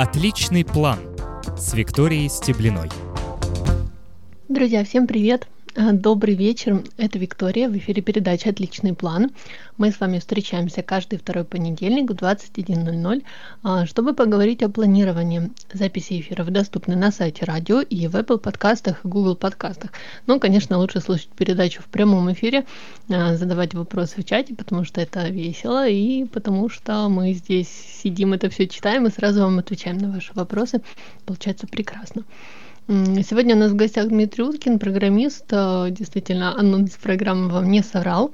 Отличный план с Викторией Стеблиной. Друзья, всем привет! А, добрый вечер, это Виктория, в эфире передача «Отличный план». Мы с вами встречаемся каждый второй понедельник в 21.00, а, чтобы поговорить о планировании. Записи эфиров доступны на сайте радио и в Apple подкастах и Google подкастах. Ну, конечно, лучше слушать передачу в прямом эфире, а, задавать вопросы в чате, потому что это весело, и потому что мы здесь сидим, это все читаем и сразу вам отвечаем на ваши вопросы. Получается прекрасно. Сегодня у нас в гостях Дмитрий Уткин, программист. Э, действительно, анонс программы вам не соврал.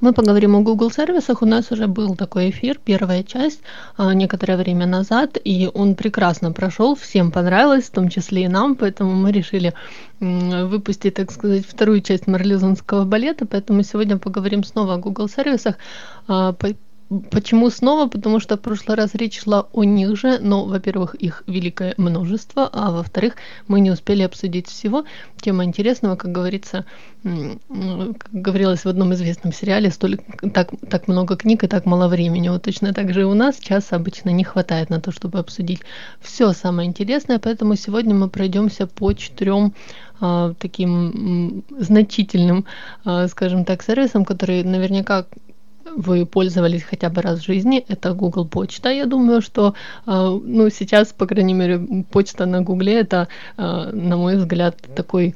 Мы поговорим о Google сервисах. У нас уже был такой эфир, первая часть, э, некоторое время назад, и он прекрасно прошел, всем понравилось, в том числе и нам, поэтому мы решили выпустить, так сказать, вторую часть марлезонского балета, поэтому сегодня поговорим снова о Google сервисах, э, Почему снова? Потому что в прошлый раз речь шла о них же, но, во-первых, их великое множество, а во-вторых, мы не успели обсудить всего. Тема интересного, как говорится, как говорилось в одном известном сериале, столь, так, так много книг и так мало времени. Вот точно так же и у нас часа обычно не хватает на то, чтобы обсудить все самое интересное, поэтому сегодня мы пройдемся по четырем а, таким значительным, а, скажем так, сервисам, которые наверняка вы пользовались хотя бы раз в жизни, это Google Почта. Я думаю, что, э, ну, сейчас, по крайней мере, почта на Гугле это, э, на мой взгляд, такой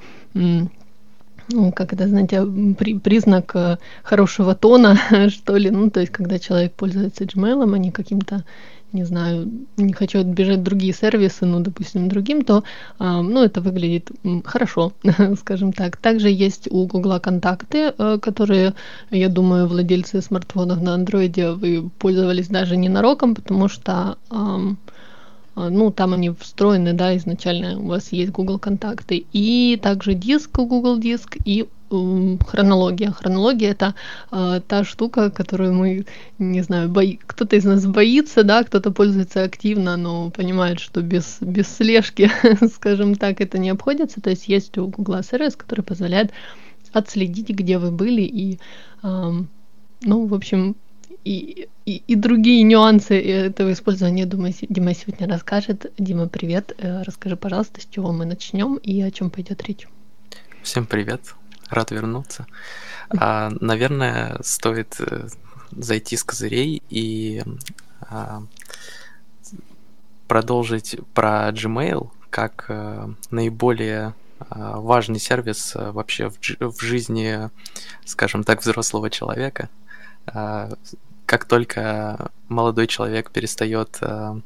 ну, как это, знаете, при, признак э, хорошего тона, что ли. Ну, то есть, когда человек пользуется Gmail, а не каким-то не знаю, не хочу отбежать другие сервисы, ну, допустим, другим, то, а, ну, это выглядит хорошо, скажем так. Также есть у Гугла контакты, э, которые, я думаю, владельцы смартфонов на андроиде вы пользовались даже ненароком, потому что ну, там они встроены, да, изначально у вас есть Google контакты, и также диск, Google диск, и хронология. Хронология это э, та штука, которую мы, не знаю, бои... кто-то из нас боится, да, кто-то пользуется активно, но понимает, что без, без слежки, скажем так, это не обходится. То есть есть у Google сервис, который позволяет отследить, где вы были и, э, ну, в общем, и, и, другие нюансы этого использования, думаю, Дима сегодня расскажет. Дима, привет. Э, расскажи, пожалуйста, с чего мы начнем и о чем пойдет речь. Всем привет рад вернуться. А, наверное, стоит э, зайти с козырей и а, продолжить про Gmail как а, наиболее а, важный сервис а, вообще в, в жизни, скажем так, взрослого человека. Как только молодой человек перестает а,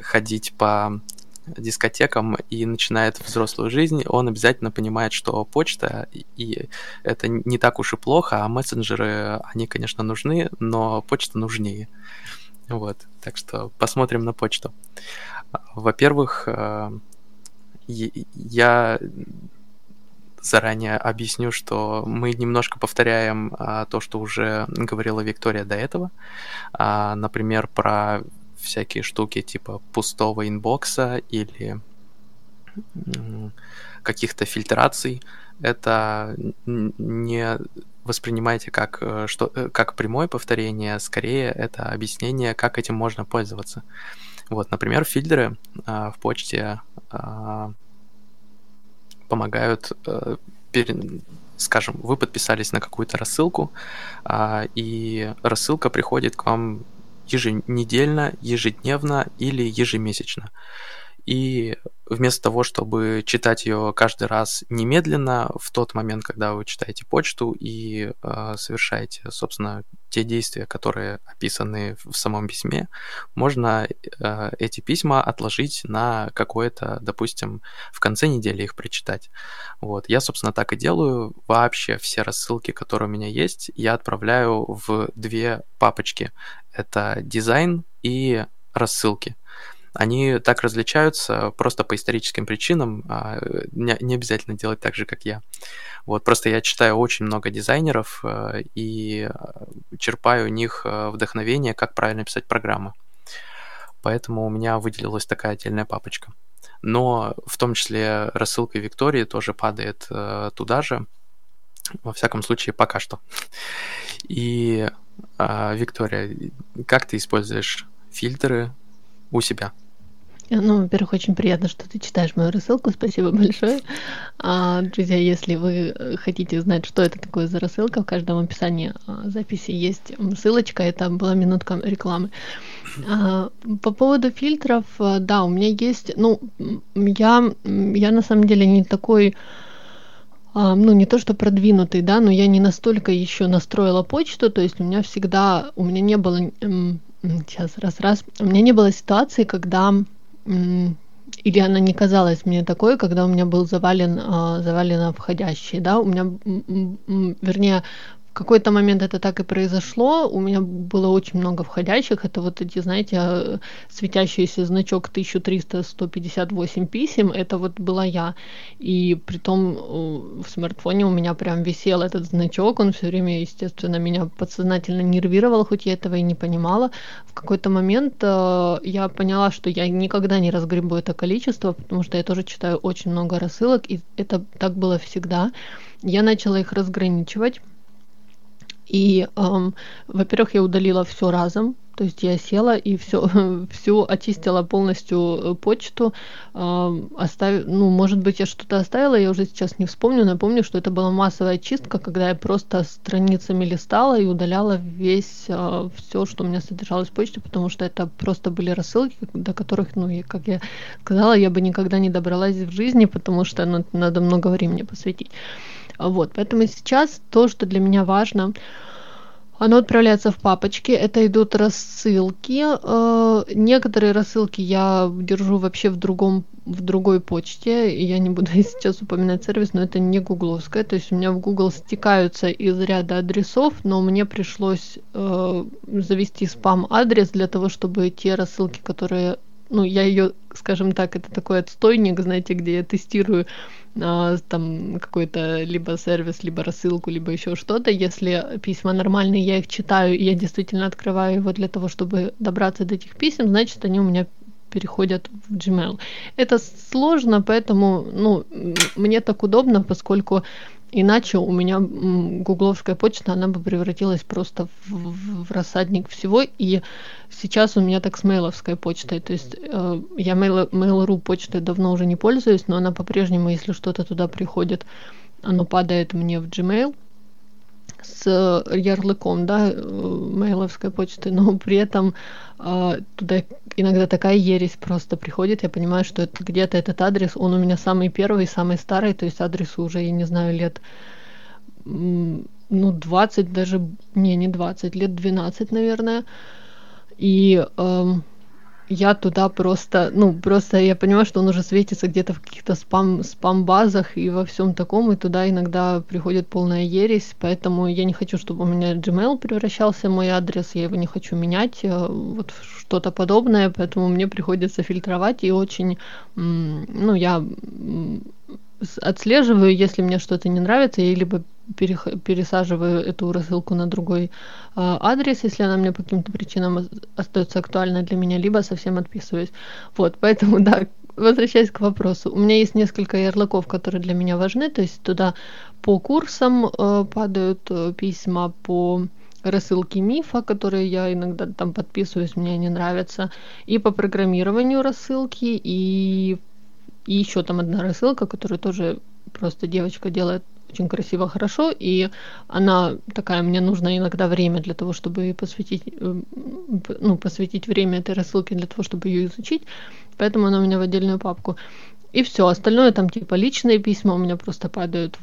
ходить по дискотекам и начинает взрослую жизнь, он обязательно понимает, что почта, и это не так уж и плохо, а мессенджеры, они, конечно, нужны, но почта нужнее. Вот, так что посмотрим на почту. Во-первых, э, я заранее объясню, что мы немножко повторяем а, то, что уже говорила Виктория до этого. А, например, про всякие штуки типа пустого инбокса или каких-то фильтраций, это не воспринимайте как, э, что, э, как прямое повторение, скорее это объяснение, как этим можно пользоваться. Вот, например, фильтры а, в почте а, помогают, а, пере, скажем, вы подписались на какую-то рассылку, а, и рассылка приходит к вам еженедельно, ежедневно или ежемесячно. И вместо того, чтобы читать ее каждый раз немедленно, в тот момент, когда вы читаете почту и э, совершаете, собственно, те действия, которые описаны в самом письме, можно э, эти письма отложить на какое-то, допустим, в конце недели их прочитать. Вот. Я, собственно, так и делаю. Вообще все рассылки, которые у меня есть, я отправляю в две папочки. Это дизайн и рассылки они так различаются просто по историческим причинам, а не, не обязательно делать так же, как я. Вот, просто я читаю очень много дизайнеров э, и э, черпаю у них э, вдохновение, как правильно писать программы. Поэтому у меня выделилась такая отдельная папочка. Но в том числе рассылка Виктории тоже падает туда же, во всяком случае, пока что. И, Виктория, как ты используешь фильтры у себя? Ну, во-первых, очень приятно, что ты читаешь мою рассылку. Спасибо большое. А, друзья, если вы хотите знать, что это такое за рассылка, в каждом описании а, записи есть ссылочка. Это была минутка рекламы. А, по поводу фильтров, а, да, у меня есть... Ну, я, я на самом деле не такой а, ну, не то что продвинутый, да, но я не настолько еще настроила почту, то есть у меня всегда, у меня не было, сейчас, раз-раз, у меня не было ситуации, когда или она не казалась мне такой, когда у меня был завален, завалено входящий, да, у меня, вернее, какой-то момент это так и произошло. У меня было очень много входящих. Это вот эти, знаете, светящийся значок 1300-158 писем. Это вот была я. И при том э, в смартфоне у меня прям висел этот значок. Он все время, естественно, меня подсознательно нервировал, хоть я этого и не понимала. В какой-то момент э, я поняла, что я никогда не разгребу это количество, потому что я тоже читаю очень много рассылок, и это так было всегда. Я начала их разграничивать и, эм, во-первых, я удалила все разом, то есть я села и все, всю очистила полностью э, почту, э, оставив, ну, может быть, я что-то оставила, я уже сейчас не вспомню, напомню, что это была массовая чистка, когда я просто страницами листала и удаляла весь э, все, что у меня содержалось в почте, потому что это просто были рассылки, до которых, ну, и, как я сказала, я бы никогда не добралась в жизни, потому что ну, надо много времени посвятить. Вот, поэтому сейчас то, что для меня важно, оно отправляется в папочки, это идут рассылки. Э, некоторые рассылки я держу вообще в другом в другой почте. Я не буду сейчас упоминать сервис, но это не гугловская. То есть у меня в Google стекаются из ряда адресов, но мне пришлось э, завести спам-адрес для того, чтобы те рассылки, которые ну, я ее, скажем так, это такой отстойник, знаете, где я тестирую а, там какой-то либо сервис, либо рассылку, либо еще что-то. Если письма нормальные, я их читаю, и я действительно открываю его для того, чтобы добраться до этих писем, значит, они у меня переходят в Gmail. Это сложно, поэтому ну, мне так удобно, поскольку Иначе у меня гугловская почта, она бы превратилась просто в, в рассадник всего. И сейчас у меня так с мейловской почтой. То есть э, я mail, Mail.ru почтой давно уже не пользуюсь, но она по-прежнему, если что-то туда приходит, оно падает мне в Gmail с ярлыком, да, мейловской почты, но при этом э, туда иногда такая ересь просто приходит, я понимаю, что это где-то этот адрес, он у меня самый первый, самый старый, то есть адресу уже, я не знаю, лет ну, 20 даже, не, не 20, лет 12, наверное, и э, я туда просто, ну, просто я понимаю, что он уже светится где-то в каких-то спам, спам-базах и во всем таком, и туда иногда приходит полная ересь, поэтому я не хочу, чтобы у меня Gmail превращался в мой адрес, я его не хочу менять, э, вот что-то подобное, поэтому мне приходится фильтровать и очень, ну, я отслеживаю, если мне что-то не нравится, я либо пересаживаю эту рассылку на другой э, адрес, если она мне по каким-то причинам остается актуальна для меня, либо совсем отписываюсь. Вот, поэтому, да, возвращаясь к вопросу, у меня есть несколько ярлыков, которые для меня важны, то есть туда по курсам э, падают э, письма, по рассылки мифа, которые я иногда там подписываюсь, мне не нравятся, и по программированию рассылки, и, и еще там одна рассылка, которую тоже просто девочка делает очень красиво, хорошо, и она такая, мне нужно иногда время для того, чтобы посвятить, э, ну, посвятить время этой рассылке для того, чтобы ее изучить, поэтому она у меня в отдельную папку. И все, остальное там типа личные письма у меня просто падают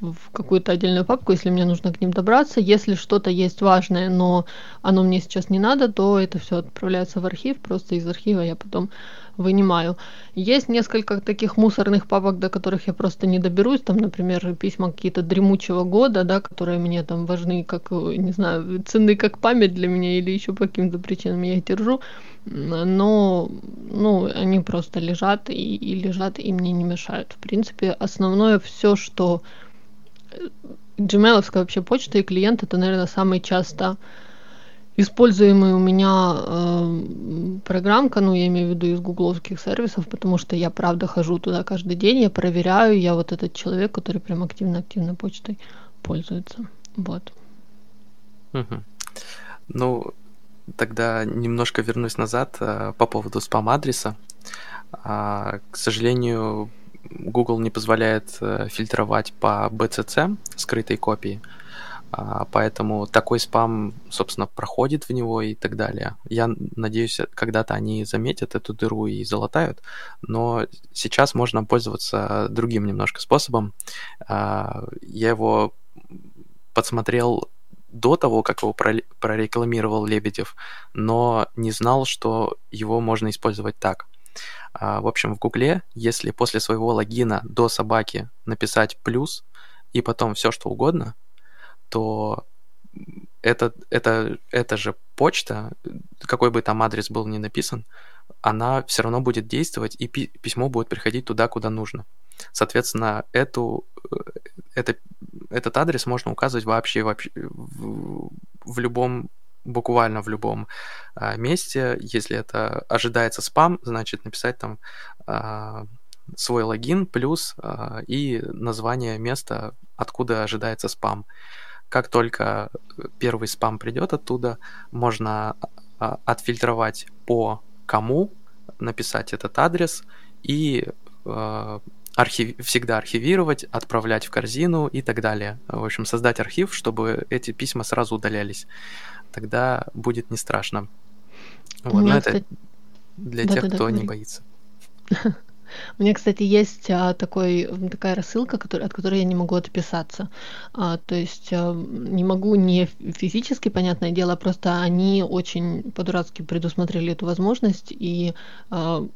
в какую-то отдельную папку, если мне нужно к ним добраться. Если что-то есть важное, но оно мне сейчас не надо, то это все отправляется в архив. Просто из архива я потом вынимаю. Есть несколько таких мусорных папок, до которых я просто не доберусь. Там, например, письма какие-то дремучего года, да, которые мне там важны, как, не знаю, ценны как память для меня или еще по каким-то причинам я их держу. Но, ну, они просто лежат и, и лежат и мне не мешают. В принципе, основное все, что Gmail вообще почта и клиент это, наверное, самый часто используемый у меня э, программка, ну, я имею в виду из гугловских сервисов, потому что я, правда, хожу туда каждый день, я проверяю, я вот этот человек, который прям активно-активно почтой пользуется. Вот. Угу. Ну, тогда немножко вернусь назад э, по поводу спам-адреса. А, к сожалению, Google не позволяет э, фильтровать по BCC, скрытой копии, а, поэтому такой спам, собственно, проходит в него и так далее. Я надеюсь, когда-то они заметят эту дыру и залатают, но сейчас можно пользоваться другим немножко способом. А, я его подсмотрел до того, как его прорекламировал Лебедев, но не знал, что его можно использовать так. А, в общем, в Гугле, если после своего логина до собаки написать плюс и потом все что угодно – то это, это, это же почта, какой бы там адрес был ни написан, она все равно будет действовать, и пи- письмо будет приходить туда, куда нужно. Соответственно, эту, э, это, этот адрес можно указывать вообще, вообще в, в любом, буквально в любом а, месте. Если это ожидается спам, значит написать там а, свой логин плюс а, и название места, откуда ожидается спам. Как только первый спам придет оттуда, можно а, отфильтровать по кому, написать этот адрес и э, архив... всегда архивировать, отправлять в корзину и так далее. В общем, создать архив, чтобы эти письма сразу удалялись. Тогда будет не страшно. Вот, но это для да, тех, да, кто да, не боится. У меня, кстати, есть а, такой, такая рассылка, который, от которой я не могу отписаться. А, то есть а, не могу не физически, понятное дело, просто они очень по-дурацки предусмотрели эту возможность, и а,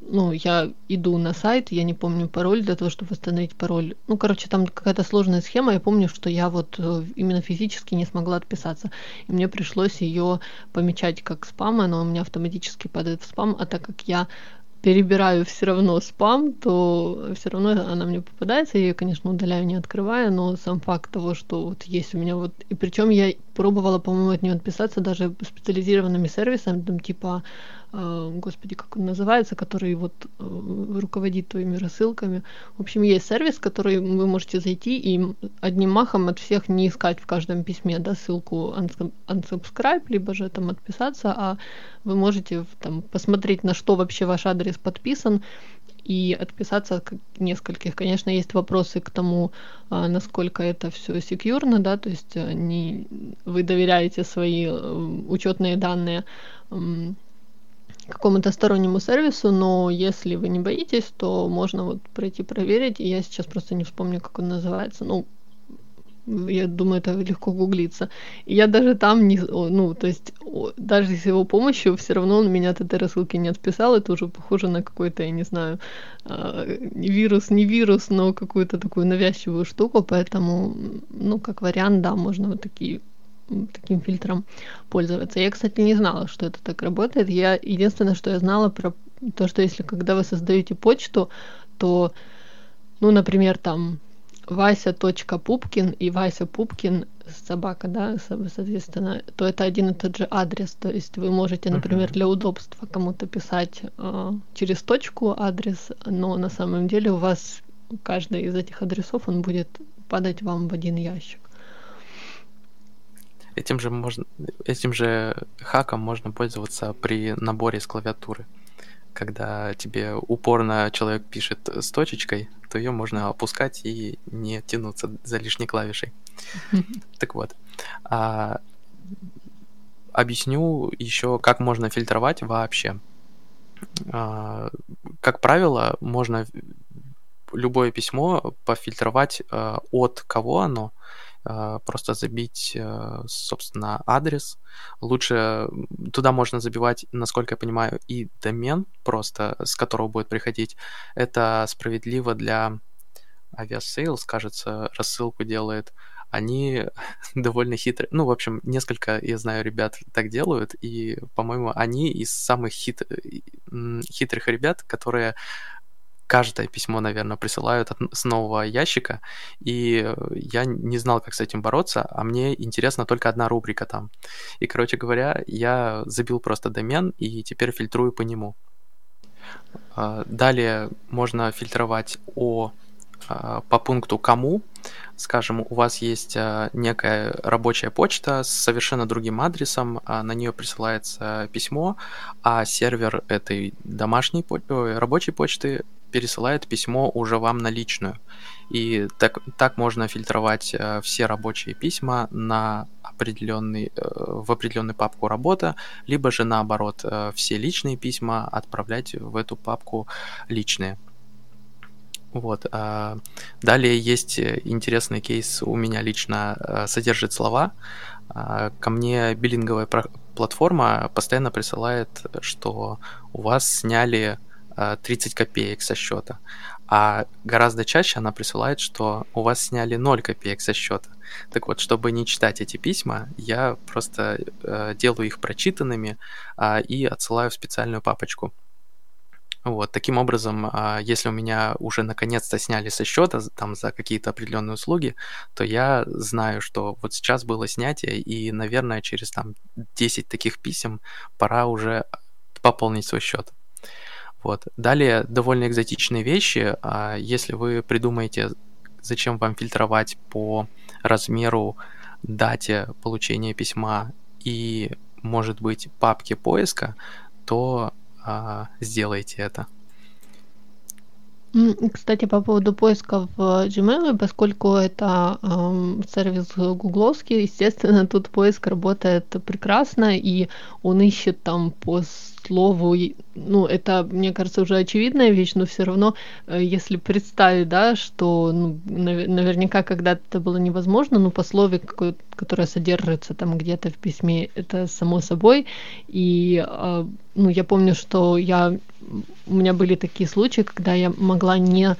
ну, я иду на сайт, я не помню пароль для того, чтобы восстановить пароль. Ну, короче, там какая-то сложная схема. Я помню, что я вот э, именно физически не смогла отписаться. И мне пришлось ее помечать как спам, она у меня автоматически падает в спам, а так как я перебираю все равно спам, то все равно она мне попадается. Я ее, конечно, удаляю, не открывая, но сам факт того, что вот есть у меня вот... И причем я пробовала, по-моему, от нее отписаться даже специализированными сервисами, там типа господи, как он называется, который вот э, руководит твоими рассылками. В общем, есть сервис, который вы можете зайти и одним махом от всех не искать в каждом письме, да, ссылку unsubscribe, либо же там отписаться, а вы можете там посмотреть, на что вообще ваш адрес подписан, и отписаться от нескольких. Конечно, есть вопросы к тому, а, насколько это все секьюрно, да, то есть э, не, вы доверяете свои э, учетные данные какому-то стороннему сервису, но если вы не боитесь, то можно вот пройти проверить. И я сейчас просто не вспомню, как он называется. Ну, я думаю, это легко гуглиться. И я даже там не, ну, то есть, даже с его помощью все равно он меня от этой рассылки не отписал. Это уже похоже на какой-то, я не знаю, а, вирус, не вирус, но какую-то такую навязчивую штуку. Поэтому, ну, как вариант, да, можно вот такие таким фильтром пользоваться. Я, кстати, не знала, что это так работает. Я единственное, что я знала про то, что если когда вы создаете почту, то, ну, например, там Вася.пупкин и Вася Пупкин собака, да, соответственно, то это один и тот же адрес. То есть вы можете, например, для удобства кому-то писать э, через точку адрес, но на самом деле у вас каждый из этих адресов он будет падать вам в один ящик. Этим же, можно, этим же хаком можно пользоваться при наборе с клавиатуры. Когда тебе упорно человек пишет с точечкой, то ее можно опускать и не тянуться за лишней клавишей. Так вот. А, объясню еще, как можно фильтровать вообще. А, как правило, можно любое письмо пофильтровать а, от кого оно, просто забить, э, собственно, адрес. Лучше туда можно забивать, насколько я понимаю, и домен просто, с которого будет приходить. Это справедливо для Aviasales, кажется, рассылку делает. Они довольно хитрые. Ну, в общем, несколько, я знаю, ребят так делают, и, по-моему, они из самых хит... хитрых ребят, которые каждое письмо, наверное, присылают от, с нового ящика, и я не знал, как с этим бороться, а мне интересна только одна рубрика там. И, короче говоря, я забил просто домен и теперь фильтрую по нему. А, далее можно фильтровать о по пункту «Кому», скажем, у вас есть некая рабочая почта с совершенно другим адресом, на нее присылается письмо, а сервер этой домашней рабочей почты пересылает письмо уже вам на личную. И так, так можно фильтровать э, все рабочие письма на определенный, э, в определенную папку работа, либо же наоборот, э, все личные письма отправлять в эту папку личные. Вот. А, далее есть интересный кейс у меня лично содержит слова. Ко мне биллинговая платформа постоянно присылает, что у вас сняли 30 копеек со счета. А гораздо чаще она присылает, что у вас сняли 0 копеек со счета. Так вот, чтобы не читать эти письма, я просто э, делаю их прочитанными э, и отсылаю в специальную папочку. Вот, таким образом, э, если у меня уже наконец-то сняли со счета там за какие-то определенные услуги, то я знаю, что вот сейчас было снятие, и, наверное, через там 10 таких писем пора уже пополнить свой счет. Вот. Далее довольно экзотичные вещи. А если вы придумаете, зачем вам фильтровать по размеру, дате получения письма и, может быть, папке поиска, то а, сделайте это. Кстати, по поводу поиска в Gmail, поскольку это эм, сервис гугловский, естественно, тут поиск работает прекрасно, и он ищет там по слову, ну, это, мне кажется, уже очевидная вещь, но все равно, э, если представить, да, что ну, наверняка когда-то это было невозможно, но по слове, которое содержится там где-то в письме, это само собой. И, э, ну, я помню, что я, у меня были такие случаи, когда я могла не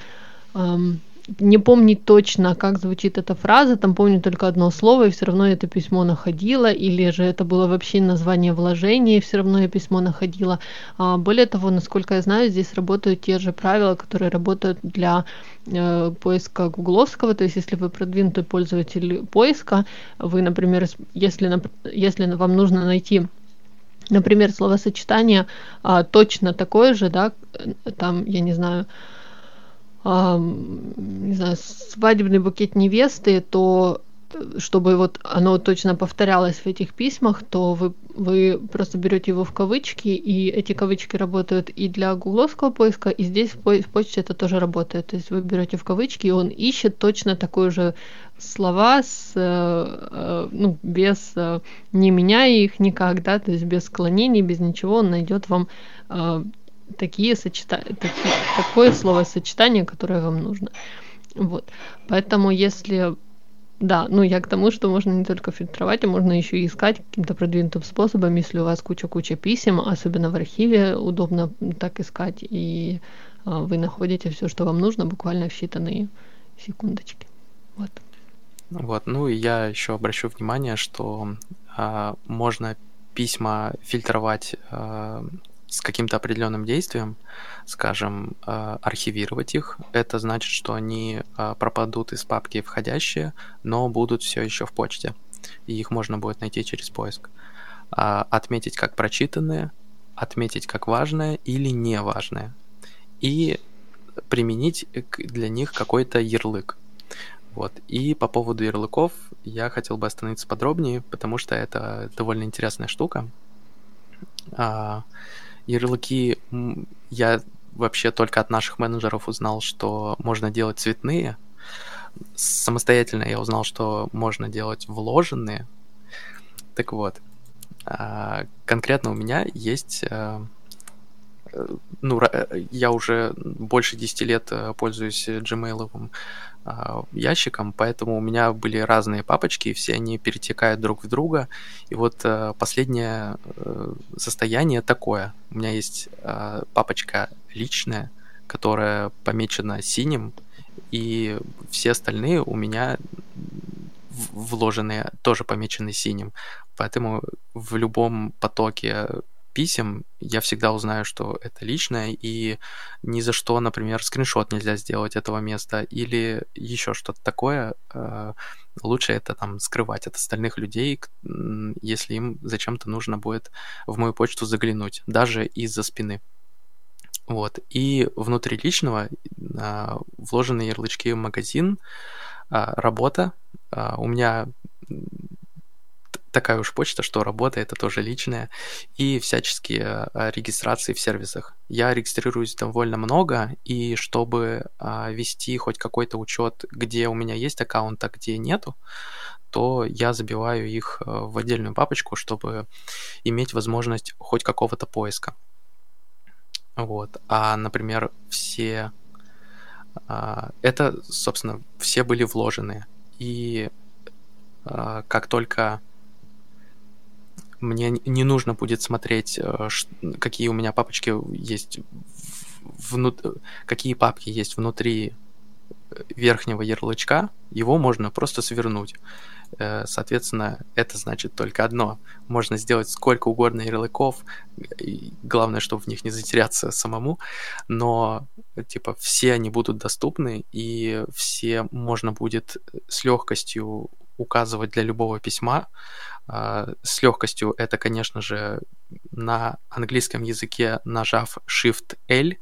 не помнить точно, как звучит эта фраза, там помню только одно слово, и все равно это письмо находила, или же это было вообще название вложения, и все равно я письмо находила. А, более того, насколько я знаю, здесь работают те же правила, которые работают для э, поиска гугловского, то есть если вы продвинутый пользователь поиска, вы, например, если, если вам нужно найти например, словосочетание а, точно такое же, да, там, я не знаю, не знаю, свадебный букет невесты, то чтобы вот оно точно повторялось в этих письмах, то вы, вы просто берете его в кавычки, и эти кавычки работают и для гугловского поиска, и здесь в, по- в почте это тоже работает. То есть вы берете в кавычки, и он ищет точно такое же слова, с, э, э, ну, без, э, не меняя их никак, да, то есть без склонений, без ничего, он найдет вам э, такие сочетания, такие, такое словосочетание, которое вам нужно. Вот. Поэтому если да, ну я к тому, что можно не только фильтровать, а можно еще искать каким-то продвинутым способом, если у вас куча-куча писем, особенно в архиве удобно так искать, и а, вы находите все, что вам нужно, буквально в считанные секундочки. Вот. Вот, ну и я еще обращу внимание, что а, можно письма фильтровать а, с каким-то определенным действием, скажем, э, архивировать их. Это значит, что они э, пропадут из папки входящие, но будут все еще в почте, и их можно будет найти через поиск. А, отметить как прочитанные, отметить как важное или неважное, и применить для них какой-то ярлык. Вот. И по поводу ярлыков я хотел бы остановиться подробнее, потому что это довольно интересная штука. Ярлыки я вообще только от наших менеджеров узнал, что можно делать цветные. Самостоятельно я узнал, что можно делать вложенные. Так вот, а, конкретно у меня есть э, ну, я уже больше 10 лет э, пользуюсь Gmail а, ящиком, поэтому у меня были разные папочки, и все они перетекают друг в друга. И вот э, последнее э, состояние такое. У меня есть папочка личная, которая помечена синим, и все остальные у меня вложенные тоже помечены синим. Поэтому в любом потоке писем, я всегда узнаю, что это личное, и ни за что, например, скриншот нельзя сделать этого места, или еще что-то такое. Э, лучше это там скрывать от остальных людей, если им зачем-то нужно будет в мою почту заглянуть, даже из-за спины. Вот. И внутри личного а, вложены ярлычки магазин, а, работа. А, у меня такая уж почта, что работа это тоже личная, и всяческие а, регистрации в сервисах. Я регистрируюсь довольно много, и чтобы а, вести хоть какой-то учет, где у меня есть аккаунт, а где нету, то я забиваю их а, в отдельную папочку, чтобы иметь возможность хоть какого-то поиска. Вот. А, например, все... А, это, собственно, все были вложены. И а, как только мне не нужно будет смотреть, э, какие у меня папочки есть, внут... какие папки есть внутри э, верхнего ярлычка, его можно просто свернуть. Э, соответственно, это значит только одно. Можно сделать сколько угодно ярлыков, главное, чтобы в них не затеряться самому, но типа все они будут доступны, и все можно будет с легкостью указывать для любого письма. А, с легкостью это, конечно же, на английском языке нажав Shift-L,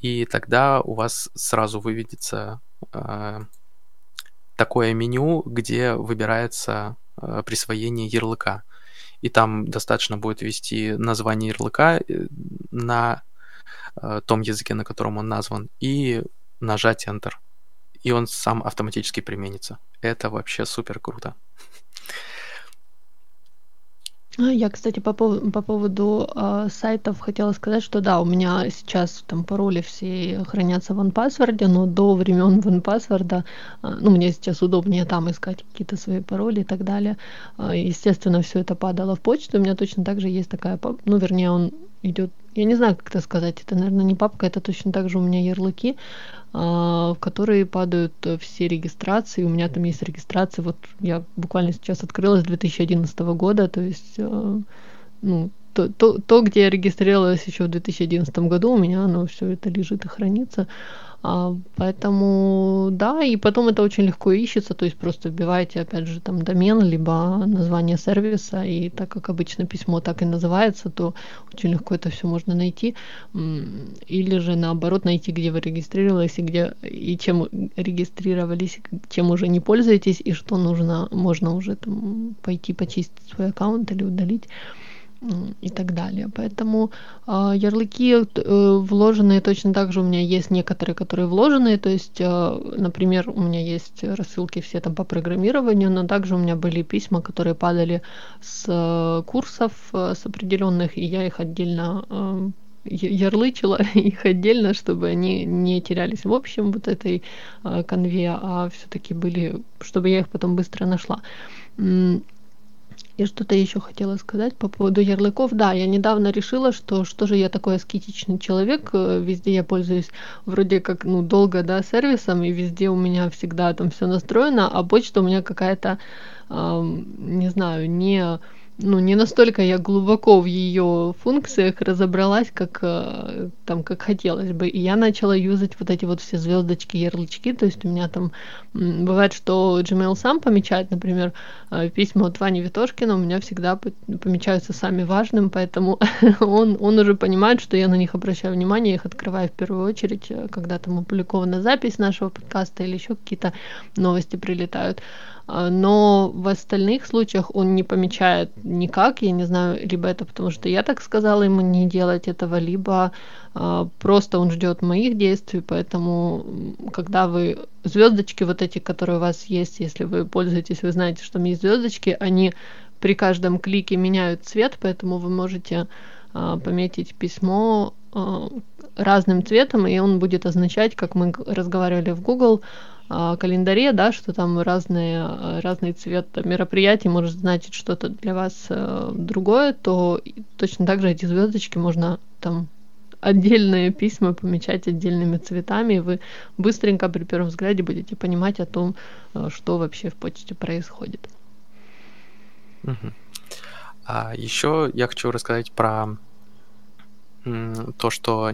и тогда у вас сразу выведется а, такое меню, где выбирается э, присвоение ярлыка. И там достаточно будет ввести название ярлыка э, на э, том языке, на котором он назван, и нажать Enter. И он сам автоматически применится. Это вообще супер круто. А, я, кстати, по, пов- по поводу э, сайтов хотела сказать, что да, у меня сейчас там пароли все хранятся в OnePassword, но до времен OnePassword, э, ну, мне сейчас удобнее там искать какие-то свои пароли и так далее. Э, естественно, все это падало в почту. У меня точно так же есть такая, ну, вернее, он идет, я не знаю, как это сказать, это, наверное, не папка, это точно так же у меня ярлыки, а, в которые падают э, все регистрации. У меня там есть регистрация, вот я буквально сейчас открылась 2011 года, то есть, э, ну, то, то, то, где я регистрировалась еще в 2011 году, у меня оно все это лежит и хранится. А, поэтому да, и потом это очень легко ищется, то есть просто вбиваете, опять же, там домен, либо название сервиса, и так как обычно письмо так и называется, то очень легко это все можно найти. Или же наоборот найти, где вы регистрировались, и где и чем регистрировались, чем уже не пользуетесь, и что нужно, можно уже там пойти почистить свой аккаунт или удалить и так далее. Поэтому э, ярлыки э, вложенные точно так же у меня есть некоторые, которые вложенные. То есть, э, например, у меня есть рассылки все там по программированию, но также у меня были письма, которые падали с э, курсов э, с определенных, и я их отдельно э, ярлычила их отдельно, чтобы они не терялись в общем вот этой э, конве, а все-таки были, чтобы я их потом быстро нашла. И что-то еще хотела сказать по поводу ярлыков. Да, я недавно решила, что что же я такой аскетичный человек. Э, везде я пользуюсь вроде как ну долго, да, сервисом, и везде у меня всегда там все настроено, а почта у меня какая-то, э, не знаю, не ну, не настолько я глубоко в ее функциях разобралась, как э, там, как хотелось бы. И я начала юзать вот эти вот все звездочки, ярлычки. То есть у меня там бывает, что Gmail сам помечает, например, э, письма от Вани Витошкина у меня всегда помечаются сами важным, поэтому он, он уже понимает, что я на них обращаю внимание, их открываю в первую очередь, э, когда там опубликована запись нашего подкаста или еще какие-то новости прилетают. А, но в остальных случаях он не помечает никак, я не знаю, либо это потому, что я так сказала ему не делать этого, либо э, просто он ждет моих действий, поэтому когда вы звездочки вот эти, которые у вас есть, если вы пользуетесь, вы знаете, что есть звездочки, они при каждом клике меняют цвет, поэтому вы можете э, пометить письмо разным цветом, и он будет означать, как мы разговаривали в Google, календаре, да, что там разные, разный цвет мероприятий может значить что-то для вас э, другое, то точно так же эти звездочки можно там отдельные письма помечать отдельными цветами, и вы быстренько при первом взгляде будете понимать о том, э, что вообще в почте происходит. А еще я хочу рассказать про то, что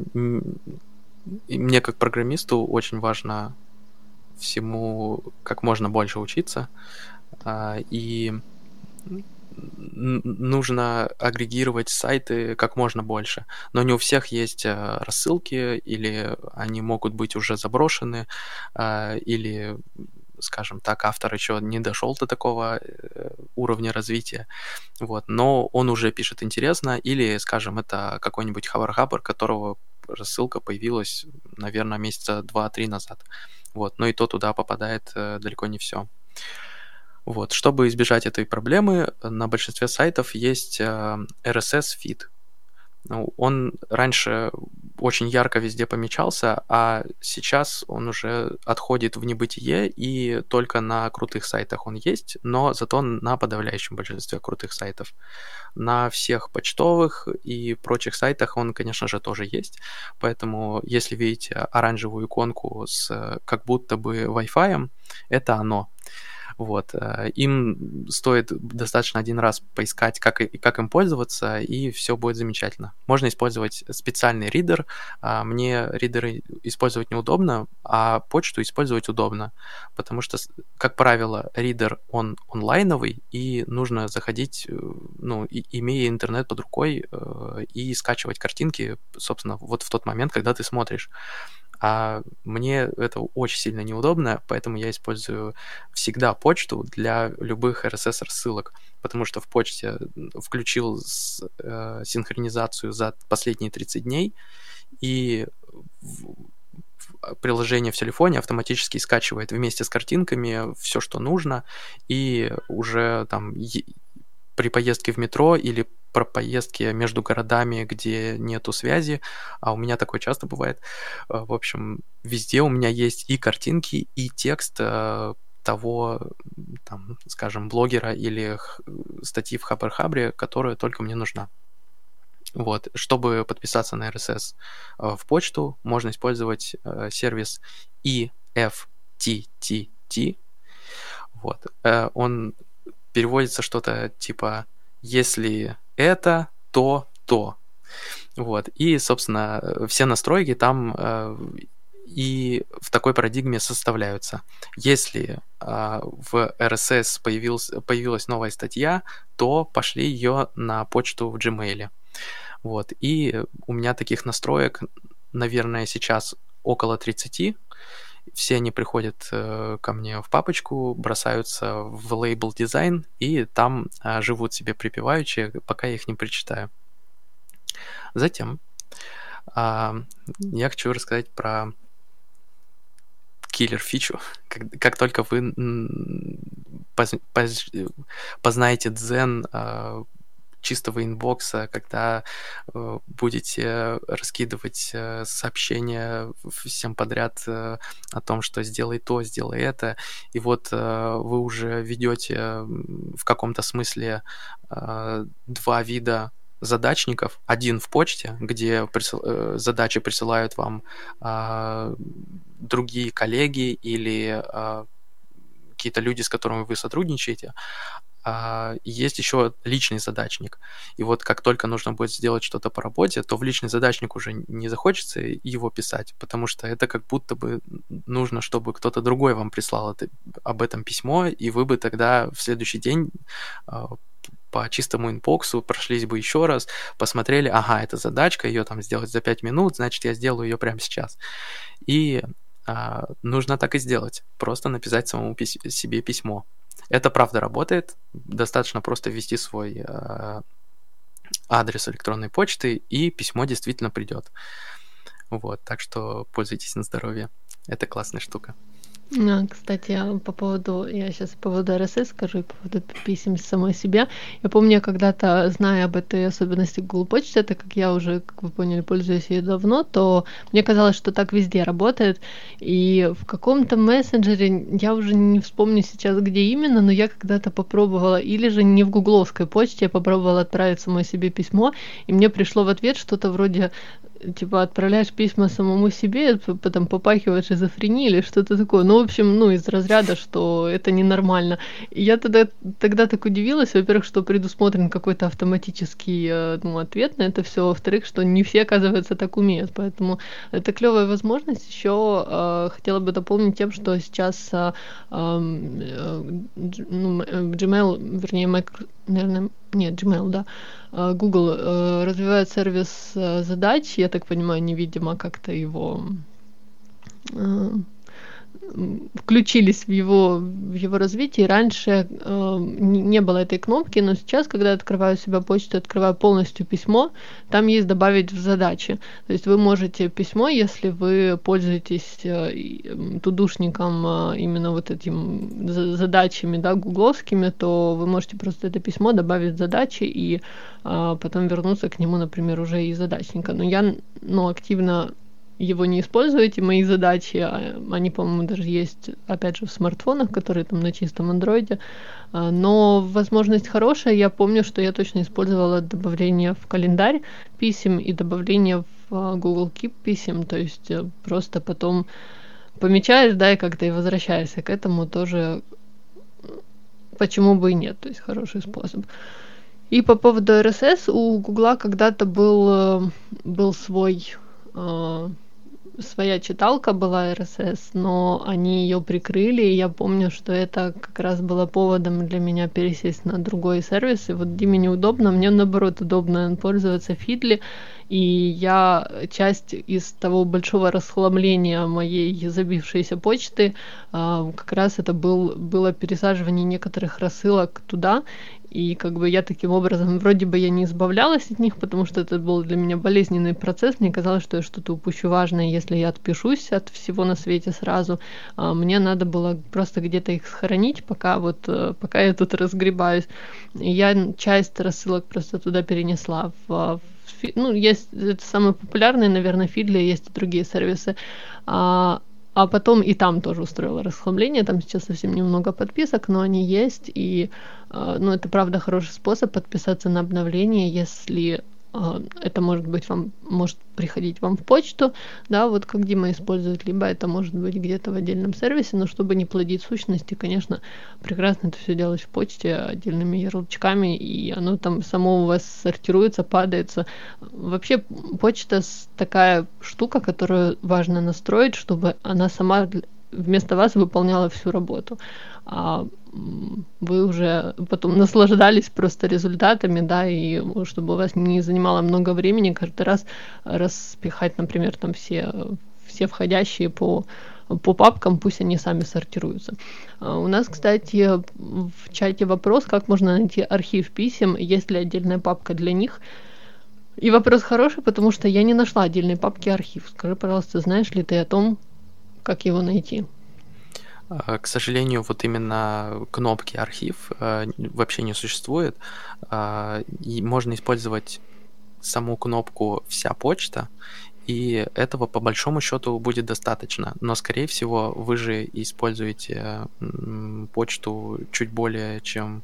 мне как программисту очень важно всему как можно больше учиться. А, и нужно агрегировать сайты как можно больше. Но не у всех есть э, рассылки, или они могут быть уже заброшены, э, или скажем так, автор еще не дошел до такого э, уровня развития, вот, но он уже пишет интересно, или, скажем, это какой-нибудь хабар-хабар, которого рассылка появилась, наверное, месяца два-три назад, вот, но и то туда попадает далеко не все. Вот. Чтобы избежать этой проблемы, на большинстве сайтов есть RSS-фид. Э, ну, он раньше очень ярко везде помечался, а сейчас он уже отходит в небытие, и только на крутых сайтах он есть, но зато на подавляющем большинстве крутых сайтов. На всех почтовых и прочих сайтах он, конечно же, тоже есть, поэтому если видите оранжевую иконку с как будто бы Wi-Fi, это оно. Вот. Э, им стоит достаточно один раз поискать, как, и, как им пользоваться, и все будет замечательно. Можно использовать специальный ридер. А, мне ридеры использовать неудобно, а почту использовать удобно, потому что, как правило, ридер, он онлайновый, и нужно заходить, э, ну, и, имея интернет под рукой, э, и скачивать картинки, собственно, вот в тот момент, когда ты смотришь. А мне это очень сильно неудобно, поэтому я использую всегда почту для любых RSS-рассылок, потому что в почте включил с, э, синхронизацию за последние 30 дней, и приложение в телефоне автоматически скачивает вместе с картинками все, что нужно, и уже там при поездке в метро или про поездки между городами, где нету связи, а у меня такое часто бывает. Э, в общем, везде у меня есть и картинки, и текст э, того, там, скажем, блогера или статьи в Хабр-Хабре, которая только мне нужна. Вот, чтобы подписаться на RSS э, в почту, можно использовать сервис EFTTT. Вот, он переводится что-то типа «если это, то, то». Вот. И, собственно, все настройки там э, и в такой парадигме составляются. Если э, в RSS появилась, появилась новая статья, то пошли ее на почту в Gmail. Вот. И у меня таких настроек, наверное, сейчас около 30 все они приходят э, ко мне в папочку, бросаются в лейбл дизайн и там э, живут себе припеваючи, пока я их не прочитаю. Затем э, я хочу рассказать про киллер фичу. Как, как только вы поз, поз, познаете дзен э, чистого inbox а, когда э, будете раскидывать э, сообщения всем подряд э, о том, что сделай то, сделай это, и вот вы уже ведете в каком-то смысле два вида задачников. Один в почте, где присыл, задачи присылают вам э, другие коллеги или э, какие-то люди, с которыми вы сотрудничаете, а, есть еще личный задачник. И вот как только нужно будет сделать что-то по работе, то в личный задачник уже не захочется его писать, потому что это как будто бы нужно, чтобы кто-то другой вам прислал это, об этом письмо, и вы бы тогда в следующий день а, по чистому инбоксу прошлись бы еще раз, посмотрели, ага, это задачка, ее там сделать за 5 минут, значит, я сделаю ее прямо сейчас. И а, нужно так и сделать, просто написать самому пись- себе письмо. Это правда работает. Достаточно просто ввести свой э, адрес электронной почты, и письмо действительно придет. Вот, так что пользуйтесь на здоровье. Это классная штука. А, кстати, по поводу, я сейчас по поводу RSS скажу и по поводу писем самой себя. Я помню, когда-то, зная об этой особенности Google почты, так как я уже, как вы поняли, пользуюсь ей давно, то мне казалось, что так везде работает. И в каком-то мессенджере, я уже не вспомню сейчас, где именно, но я когда-то попробовала, или же не в гугловской почте, я попробовала отправить самой себе письмо, и мне пришло в ответ что-то вроде типа отправляешь письма самому себе, потом попахиваешь шизофренией или что-то такое. Ну, в общем, ну, из разряда, что это ненормально. И я тогда, тогда так удивилась, во-первых, что предусмотрен какой-то автоматический э, ну, ответ на это все, во-вторых, что не все, оказывается, так умеют. Поэтому это клевая возможность. Еще э, хотела бы дополнить тем, что сейчас э, э, ну, Gmail, вернее, наверное, нет, Gmail, да, э, Google э, развивает сервис э, задач, я так понимаю, невидимо как-то его включились в его, в его развитие. Раньше э, не было этой кнопки, но сейчас, когда открываю себя почту, открываю полностью письмо, там есть добавить в задачи. То есть вы можете письмо, если вы пользуетесь э, тудушником э, именно вот этим задачами, да, гугловскими, то вы можете просто это письмо добавить в задачи и э, потом вернуться к нему, например, уже из задачника. Но я ну, активно его не используете, мои задачи, а, они, по-моему, даже есть, опять же, в смартфонах, которые там на чистом андроиде, а, но возможность хорошая, я помню, что я точно использовала добавление в календарь писем и добавление в а, Google Keep писем, то есть э, просто потом помечаешь, да, и как-то и возвращаешься к этому тоже, почему бы и нет, то есть хороший способ. И по поводу RSS, у Гугла когда-то был, э, был свой своя читалка была RSS, но они ее прикрыли, и я помню, что это как раз было поводом для меня пересесть на другой сервис, и вот Диме неудобно, мне наоборот удобно пользоваться. Фидли, и я часть из того большого расхламления моей забившейся почты, а, как раз это был, было пересаживание некоторых рассылок туда, и как бы я таким образом, вроде бы я не избавлялась от них, потому что это был для меня болезненный процесс. Мне казалось, что я что-то упущу важное, если я отпишусь от всего на свете сразу. А мне надо было просто где-то их сохранить, пока вот, э, пока я тут разгребаюсь. И я часть рассылок просто туда перенесла в, в ну, есть это самые популярные, наверное, Фидли, есть и другие сервисы. А, а потом и там тоже устроила расхламление, там сейчас совсем немного подписок, но они есть, и а, ну, это правда хороший способ подписаться на обновление, если это может быть вам, может приходить вам в почту, да, вот как Дима использует, либо это может быть где-то в отдельном сервисе, но чтобы не плодить сущности, конечно, прекрасно это все делать в почте отдельными ярлычками, и оно там само у вас сортируется, падается. Вообще почта такая штука, которую важно настроить, чтобы она сама вместо вас выполняла всю работу. А вы уже потом наслаждались просто результатами, да, и чтобы у вас не занимало много времени каждый раз распихать, например, там все, все входящие по по папкам, пусть они сами сортируются. А у нас, кстати, в чате вопрос, как можно найти архив писем, есть ли отдельная папка для них. И вопрос хороший, потому что я не нашла отдельной папки архив. Скажи, пожалуйста, знаешь ли ты о том, как его найти? А, к сожалению, вот именно кнопки архив э, вообще не существует. А, и можно использовать саму кнопку «Вся почта», и этого по большому счету будет достаточно. Но, скорее всего, вы же используете почту чуть более чем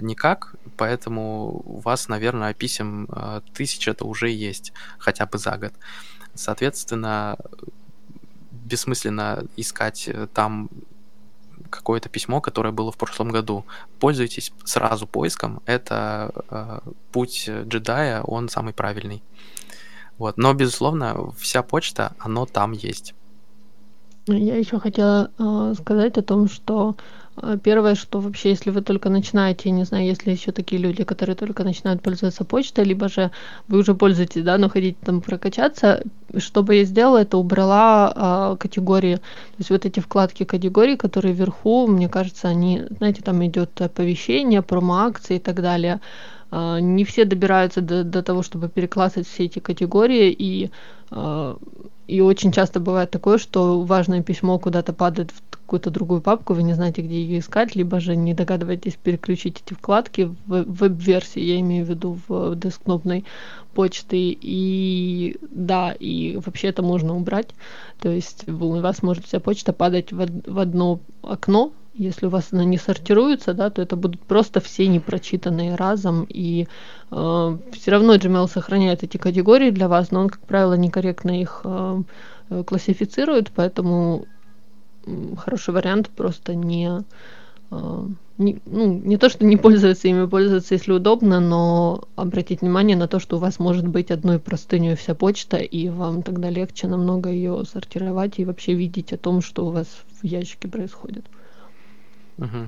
никак, поэтому у вас, наверное, писем тысяч это уже есть хотя бы за год. Соответственно, бессмысленно искать э, там какое-то письмо, которое было в прошлом году. Пользуйтесь сразу поиском. Это э, путь джедая, он самый правильный. Вот. Но, безусловно, вся почта, оно там есть. Я еще хотела э, сказать о том, что э, первое, что вообще, если вы только начинаете, не знаю, если еще такие люди, которые только начинают пользоваться почтой, либо же вы уже пользуетесь, да, но хотите там прокачаться, что бы я сделала, это убрала э, категории, то есть вот эти вкладки категорий, которые вверху, мне кажется, они, знаете, там идет оповещение, промо-акции и так далее. Э, не все добираются до, до того, чтобы переклассать все эти категории и э, и очень часто бывает такое, что важное письмо куда-то падает в какую-то другую папку, вы не знаете, где ее искать, либо же не догадываетесь переключить эти вкладки в веб-версии, я имею в виду в десктопной почты. И да, и вообще это можно убрать. То есть у вас может вся почта падать в, в одно окно, если у вас она не сортируется, да, то это будут просто все непрочитанные разом, и э, все равно Gmail сохраняет эти категории для вас, но он, как правило, некорректно их э, э классифицирует, поэтому хороший вариант просто не, э, не, ну, не то, что не пользоваться ими, пользоваться, если удобно, но обратить внимание на то, что у вас может быть одной простыней вся почта, и вам тогда легче намного ее сортировать и вообще видеть о том, что у вас в ящике происходит.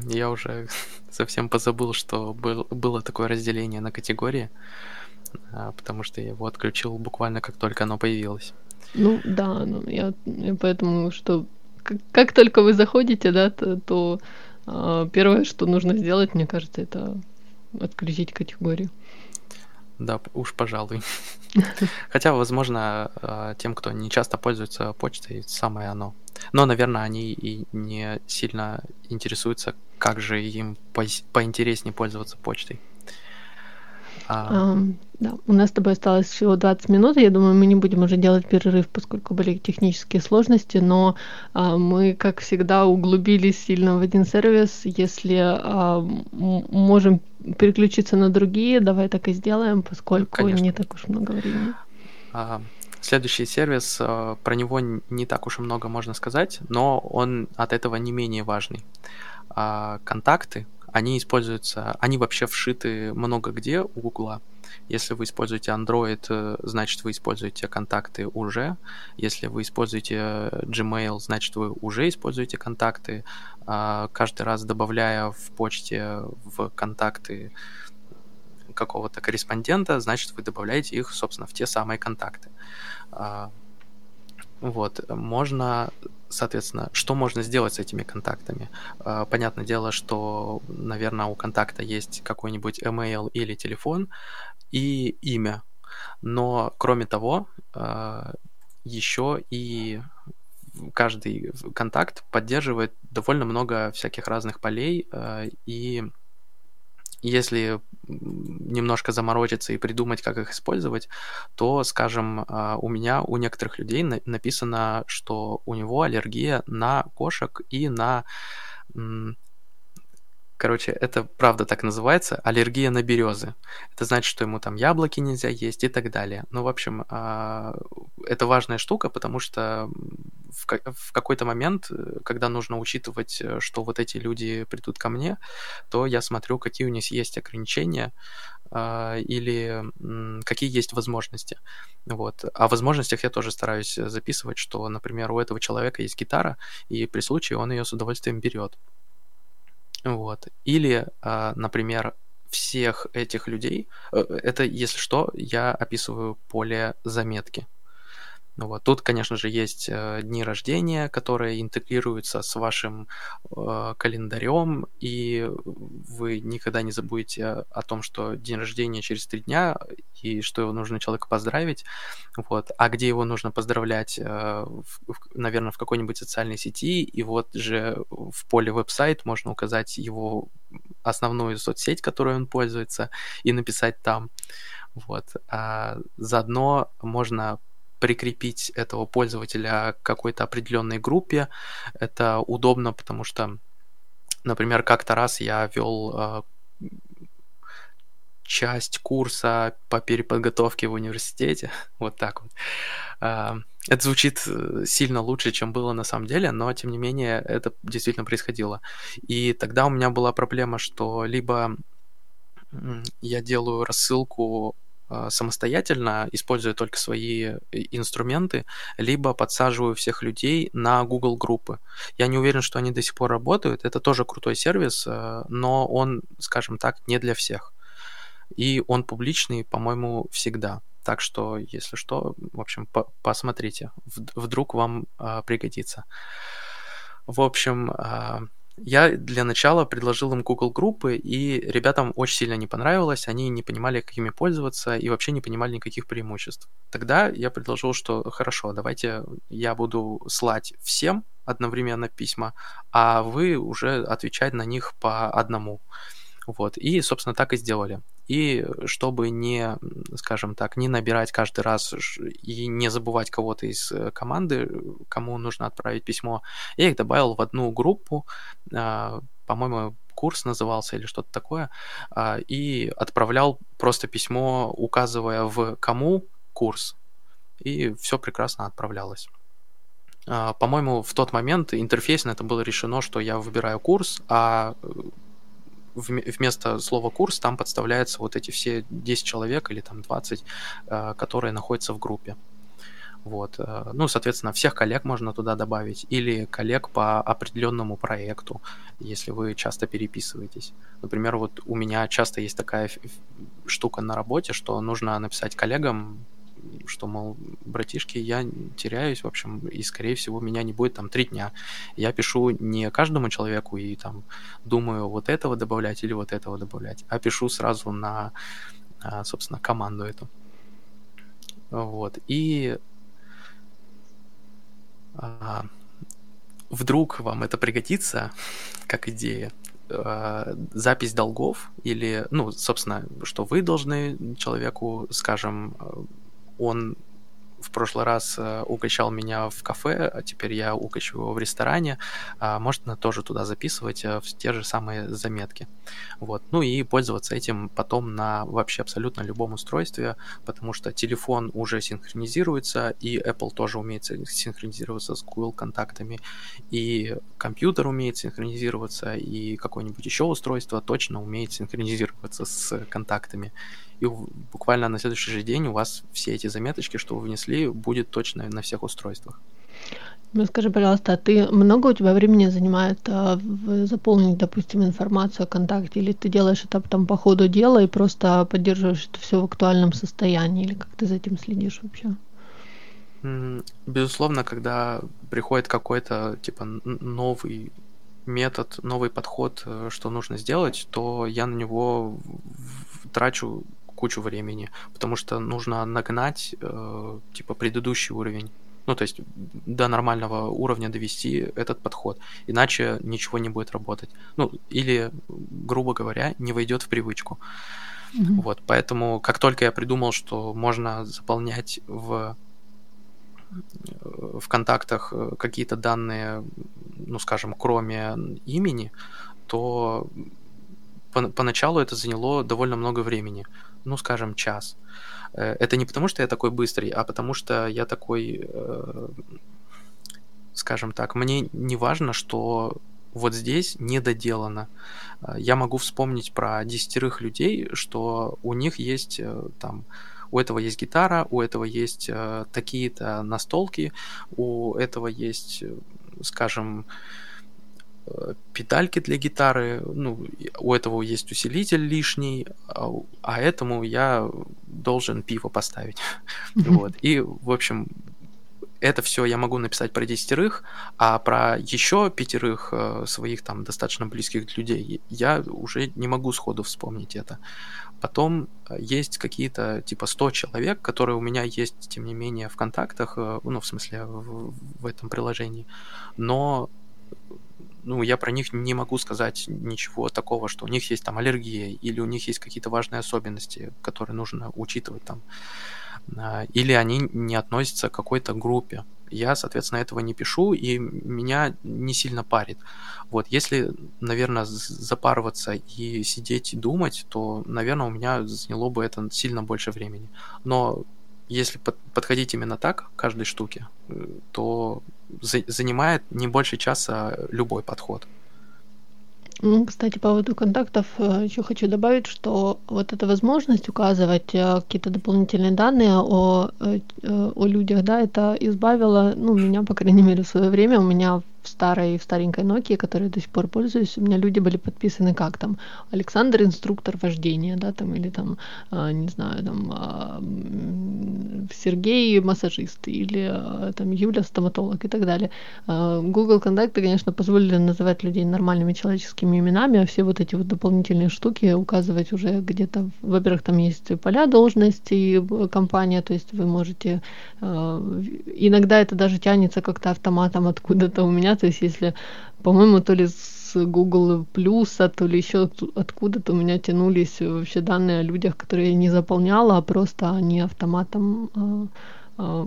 Я уже совсем позабыл, что был, было такое разделение на категории, а, потому что я его отключил буквально как только оно появилось. Ну да, ну я, я поэтому, что как, как только вы заходите, да, то, то а, первое, что нужно сделать, мне кажется, это отключить категорию. Да, уж пожалуй. Хотя, возможно, а, тем, кто не часто пользуется почтой, самое оно. Но, наверное, они и не сильно интересуются, как же им поинтереснее пользоваться почтой. А... да, у нас с тобой осталось всего 20 минут. Я думаю, мы не будем уже делать перерыв, поскольку были технические сложности, но а, мы, как всегда, углубились сильно в один сервис. Если а, можем переключиться на другие, давай так и сделаем, поскольку Конечно. не так уж много времени. А, следующий сервис, а, про него не так уж и много можно сказать, но он от этого не менее важный. А, контакты они используются, они вообще вшиты много где у Гугла. Если вы используете Android, э, значит вы используете контакты уже. Если вы используете Gmail, значит вы уже используете контакты. А, каждый раз добавляя в почте в контакты какого-то корреспондента, значит вы добавляете их, собственно, в те самые контакты. А, вот, можно соответственно, что можно сделать с этими контактами? А, понятное дело, что, наверное, у контакта есть какой-нибудь email или телефон и имя. Но, кроме того, а, еще и каждый контакт поддерживает довольно много всяких разных полей, и если немножко заморочиться и придумать, как их использовать, то, скажем, а, у меня, у некоторых людей написано, что у него аллергия на кошек и на Короче, это правда так называется, аллергия на березы. Это значит, что ему там яблоки нельзя есть и так далее. Ну, в общем, а, это важная штука, потому что в какой-то момент, когда нужно учитывать, что вот эти люди придут ко мне, то я смотрю, какие у них есть ограничения а, или какие есть возможности. Вот. О возможностях я тоже стараюсь записывать, что, например, у этого человека есть гитара, и при случае он ее с удовольствием берет. Вот. Или, а, например, всех этих людей, э, это, если что, я описываю поле заметки. Ну вот. Тут, конечно же, есть э, дни рождения, которые интегрируются с вашим э, календарем, и вы никогда не забудете о том, что день рождения через три дня, и что его нужно человеку поздравить. Вот. А где его нужно поздравлять, э, в, в, наверное, в какой-нибудь социальной сети, и вот же в поле веб-сайт можно указать его основную соцсеть, которой он пользуется, и написать там. Вот. А заодно можно прикрепить этого пользователя к какой-то определенной группе. Это удобно, потому что, например, как-то раз я вел э, часть курса по переподготовке в университете. вот так вот. Э, это звучит э, сильно лучше, чем было на самом деле, но тем не менее это действительно происходило. И тогда у меня была проблема, что либо я делаю рассылку самостоятельно, используя только свои э, инструменты, либо подсаживаю всех людей на Google группы. Я не уверен, что они до сих пор работают. Это тоже крутой сервис, э, но он, скажем так, не для всех. И он публичный, по-моему, всегда. Так что, если что, в общем, по посмотрите, вдруг вам э, пригодится. В общем, э, я для начала предложил им Google группы, и ребятам очень сильно не понравилось, они не понимали, какими пользоваться, и вообще не понимали никаких преимуществ. Тогда я предложил, что хорошо, давайте я буду слать всем одновременно письма, а вы уже отвечать на них по одному. Вот. И, собственно, так и сделали. И чтобы не, скажем так, не набирать каждый раз и не забывать кого-то из э, команды, кому нужно отправить письмо, я их добавил в одну группу, а, по-моему, курс назывался или что-то такое, а, и отправлял просто письмо, указывая в кому курс, и все прекрасно отправлялось. А, по-моему, в тот момент интерфейсно это было решено, что я выбираю курс, а вместо слова курс там подставляются вот эти все 10 человек или там 20, э, которые находятся в группе. Вот. Э, ну, соответственно, всех коллег можно туда добавить или коллег по определенному проекту, если вы часто переписываетесь. Например, вот у меня часто есть такая штука на работе, что нужно написать коллегам что, мол, братишки, я теряюсь, в общем, и, скорее всего, меня не будет там три дня. Я пишу не каждому человеку и там думаю вот этого добавлять или вот этого добавлять, а пишу сразу на, а, собственно, команду эту. Вот. И а, вдруг вам это пригодится как идея, а, запись долгов или, ну, собственно, что вы должны человеку, скажем, он в прошлый раз э, угощал меня в кафе, а теперь я угощу его в ресторане, а, можно тоже туда записывать э, те же самые заметки. Вот. Ну и пользоваться этим потом на вообще абсолютно любом устройстве, потому что телефон уже синхронизируется, и Apple тоже умеет синхронизироваться с Google контактами, и компьютер умеет синхронизироваться, и какое-нибудь еще устройство точно умеет синхронизироваться с контактами и буквально на следующий же день у вас все эти заметочки, что вы внесли, будет точно на всех устройствах. Ну, скажи, пожалуйста, а ты много у тебя времени занимает а, заполнить, допустим, информацию о контакте, или ты делаешь это там по ходу дела и просто поддерживаешь это все в актуальном состоянии, или как ты за этим следишь вообще? Безусловно, когда приходит какой-то типа новый метод, новый подход, э, что нужно сделать, то я на него трачу кучу времени, потому что нужно нагнать э, типа предыдущий уровень. Ну, то есть до нормального уровня довести этот подход. Иначе ничего не будет работать. Ну, или, грубо говоря, не войдет в привычку. Mm-hmm. Вот, поэтому как только я придумал, что можно заполнять в в контактах э, какие-то данные, ну, скажем, кроме имени, то поначалу это заняло довольно много времени ну, скажем, час. Э, это не потому, что я такой быстрый, а потому что я такой, э, скажем так, мне не важно, что вот здесь недоделано. Э, я могу вспомнить про десятерых людей, что у них есть там у этого есть гитара, у этого есть такие-то настолки, у этого есть, скажем, Э, педальки для гитары, ну, у этого есть усилитель лишний, а, а этому я должен пиво поставить. Вот. И, в общем, это все я могу написать про десятерых, а про еще пятерых э, своих там достаточно близких людей я уже не могу сходу вспомнить это. Потом э, есть какие-то типа 100 человек, которые у меня есть, тем не менее, в контактах, ну, в смысле, в, в этом приложении. Но ну, я про них не могу сказать ничего такого, что у них есть там аллергия или у них есть какие-то важные особенности, которые нужно учитывать там. А, или они не относятся к какой-то группе. Я, соответственно, этого не пишу, и меня не сильно парит. Вот, если, наверное, запарываться и сидеть и думать, то, наверное, у меня заняло бы это сильно больше времени. Но если под, подходить именно так к каждой штуке, э, то за, занимает не больше часа любой подход. Ну, кстати, по поводу контактов э, еще хочу добавить, что вот эта возможность указывать э, какие-то дополнительные данные о, о людях, да, это избавило, ну, меня, по крайней мере, в свое время, у меня в старой, в старенькой Nokia, которой до сих пор пользуюсь, у меня люди были подписаны как там Александр инструктор вождения, да, там, или там, э, не знаю, там, э, Сергей массажист, или э, там Юля стоматолог и так далее. Google контакты, конечно, позволили называть людей нормальными человеческими именами, а все вот эти вот дополнительные штуки указывать уже где-то, во-первых, там есть поля должности компания, то есть вы можете, иногда это даже тянется как-то автоматом откуда-то у меня то есть если, по-моему, то ли с Google Плюса, то ли еще откуда-то у меня тянулись вообще данные о людях, которые я не заполняла, а просто они автоматом э, э,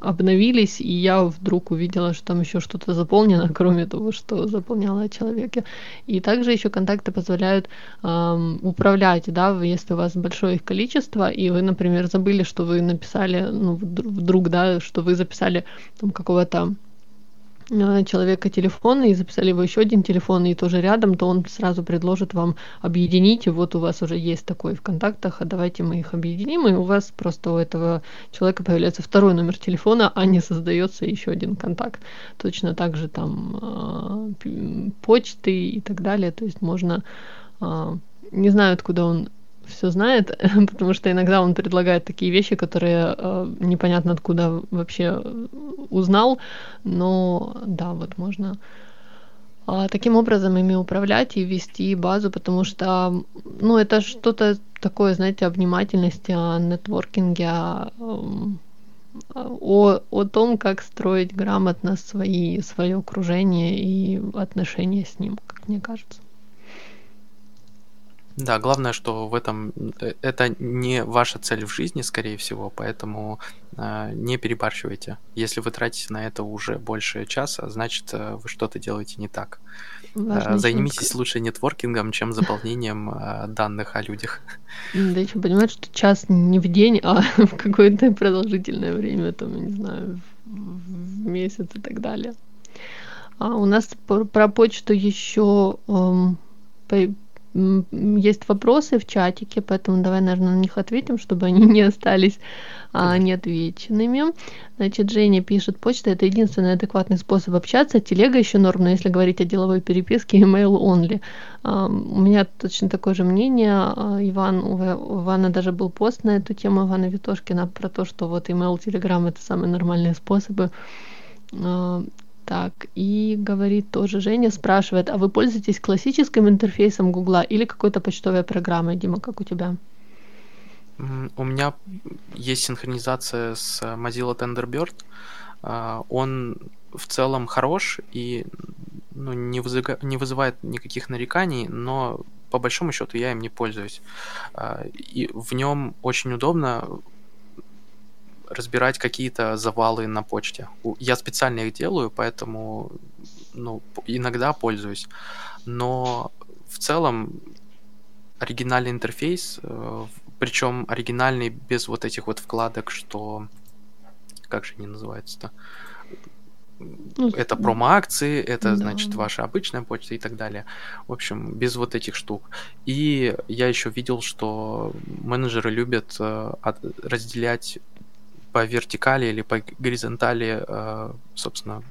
обновились, и я вдруг увидела, что там еще что-то заполнено, кроме того, что заполняла о человеке. И также еще контакты позволяют э, управлять, да, если у вас большое их количество, и вы, например, забыли, что вы написали, ну, вдруг, да, что вы записали там какого-то человека телефон и записали его еще один телефон и тоже рядом, то он сразу предложит вам объединить, и вот у вас уже есть такой в контактах, а давайте мы их объединим, и у вас просто у этого человека появляется второй номер телефона, а не создается еще один контакт. Точно так же там э, почты и так далее, то есть можно, э, не знаю, откуда он все знает, потому что иногда он предлагает такие вещи, которые э, непонятно откуда вообще узнал, но да, вот можно э, таким образом ими управлять и вести базу, потому что, ну, это что-то такое, знаете, о внимательности, о нетворкинге, о, о, о том, как строить грамотно свои, свое окружение и отношения с ним, как мне кажется. Да, главное, что в этом э, это не ваша цель в жизни, скорее всего, поэтому э, не перебарщивайте. Если вы тратите на это уже больше часа, значит э, вы что-то делаете не так. Важно Займитесь лучше нетворкингом, чем заполнением э, данных о людях. Да еще понимать, что час не в день, а в какое-то продолжительное время, там, не знаю, в месяц и так далее. А у нас про почту еще эм, есть вопросы в чатике, поэтому давай, наверное, на них ответим, чтобы они не остались а, неотвеченными. Значит, Женя пишет, почта это единственный адекватный способ общаться. Телега еще норм, но если говорить о деловой переписке, email only. А, у меня точно такое же мнение. А, Иван, у Ивана даже был пост на эту тему Ивана Витошкина про то, что вот email, telegram это самые нормальные способы а, так, и говорит тоже Женя, спрашивает, а вы пользуетесь классическим интерфейсом Гугла или какой-то почтовой программой, Дима, как у тебя? У меня есть синхронизация с Mozilla Thunderbird. А, он в целом хорош и ну, не, вызыва, не вызывает никаких нареканий, но по большому счету я им не пользуюсь. А, и в нем очень удобно разбирать какие-то завалы на почте. Я специально их делаю, поэтому ну, иногда пользуюсь. Но в целом оригинальный интерфейс, э, причем оригинальный без вот этих вот вкладок, что... Как же они называются-то? Ну, это промо-акции, это, да. значит, ваша обычная почта и так далее. В общем, без вот этих штук. И я еще видел, что менеджеры любят э, разделять по вертикали или по горизонтали, э, собственно,